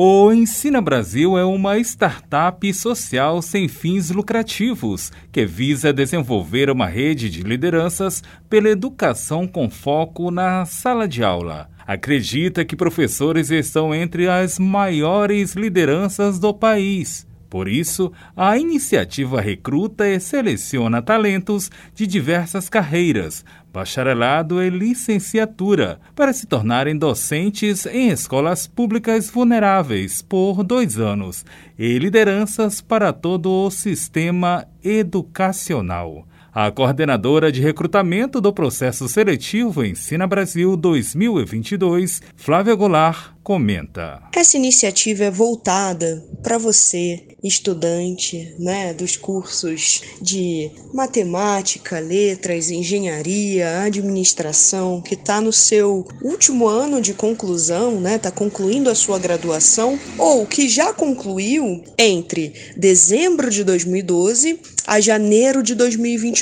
O Ensina Brasil é uma startup social sem fins lucrativos que visa desenvolver uma rede de lideranças pela educação com foco na sala de aula. Acredita que professores estão entre as maiores lideranças do país. Por isso, a iniciativa recruta e seleciona talentos de diversas carreiras, bacharelado e licenciatura, para se tornarem docentes em escolas públicas vulneráveis por dois anos e lideranças para todo o sistema educacional. A coordenadora de recrutamento do processo seletivo Ensina Brasil 2022, Flávia Goulart, comenta. Essa iniciativa é voltada para você estudante né, dos cursos de matemática, letras, engenharia, administração, que está no seu último ano de conclusão, está né, tá concluindo a sua graduação, ou que já concluiu entre dezembro de 2012 a janeiro de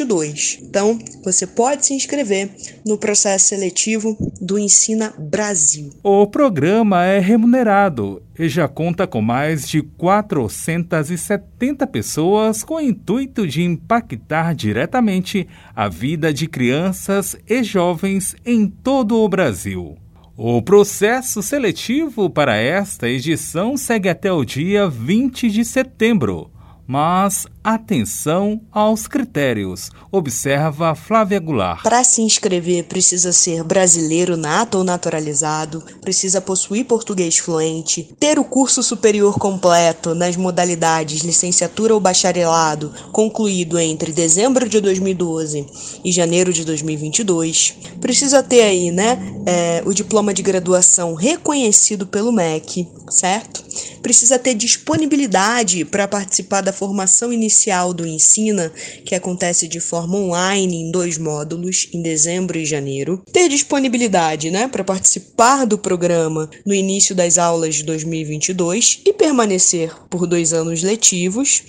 2022. Então, você pode se inscrever no processo seletivo do Ensina Brasil. O programa é remunerado e já conta com mais de 470 pessoas com o intuito de impactar diretamente a vida de crianças e jovens em todo o Brasil. O processo seletivo para esta edição segue até o dia 20 de setembro. Mas atenção aos critérios, observa Flávia Goulart. Para se inscrever, precisa ser brasileiro nato ou naturalizado, precisa possuir português fluente, ter o curso superior completo nas modalidades licenciatura ou bacharelado, concluído entre dezembro de 2012 e janeiro de 2022, precisa ter aí, né, é, o diploma de graduação reconhecido pelo MEC, certo? Precisa ter disponibilidade para participar da formação inicial do Ensina, que acontece de forma online em dois módulos, em dezembro e janeiro. Ter disponibilidade né, para participar do programa no início das aulas de 2022 e permanecer por dois anos letivos.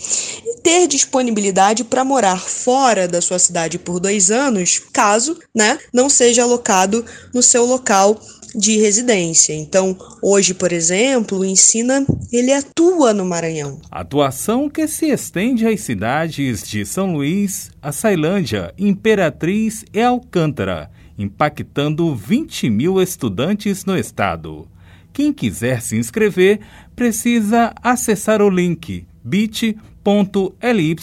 E ter disponibilidade para morar fora da sua cidade por dois anos, caso né, não seja alocado no seu local de residência. Então, hoje, por exemplo, o Ensina, ele atua no Maranhão. Atuação que se estende às cidades de São Luís, Açailândia, Imperatriz e Alcântara, impactando 20 mil estudantes no estado. Quem quiser se inscrever precisa acessar o link bit.ly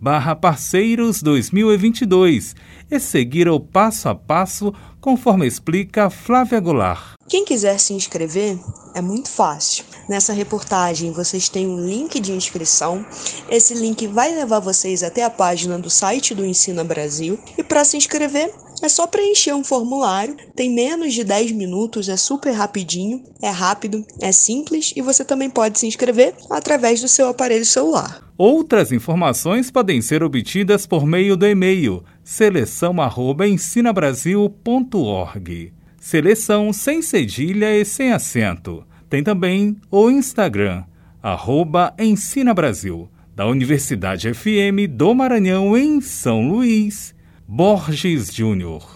barra parceiros 2022 e seguir o passo a passo conforme explica Flávia Goulart. Quem quiser se inscrever é muito fácil. Nessa reportagem vocês têm um link de inscrição. Esse link vai levar vocês até a página do site do Ensina Brasil e para se inscrever é só preencher um formulário, tem menos de 10 minutos, é super rapidinho, é rápido, é simples e você também pode se inscrever através do seu aparelho celular. Outras informações podem ser obtidas por meio do e-mail seleção@ensinabrasil.org. Seleção sem cedilha e sem acento. Tem também o Instagram arroba Ensina Brasil, da Universidade FM do Maranhão em São Luís. Borges Júnior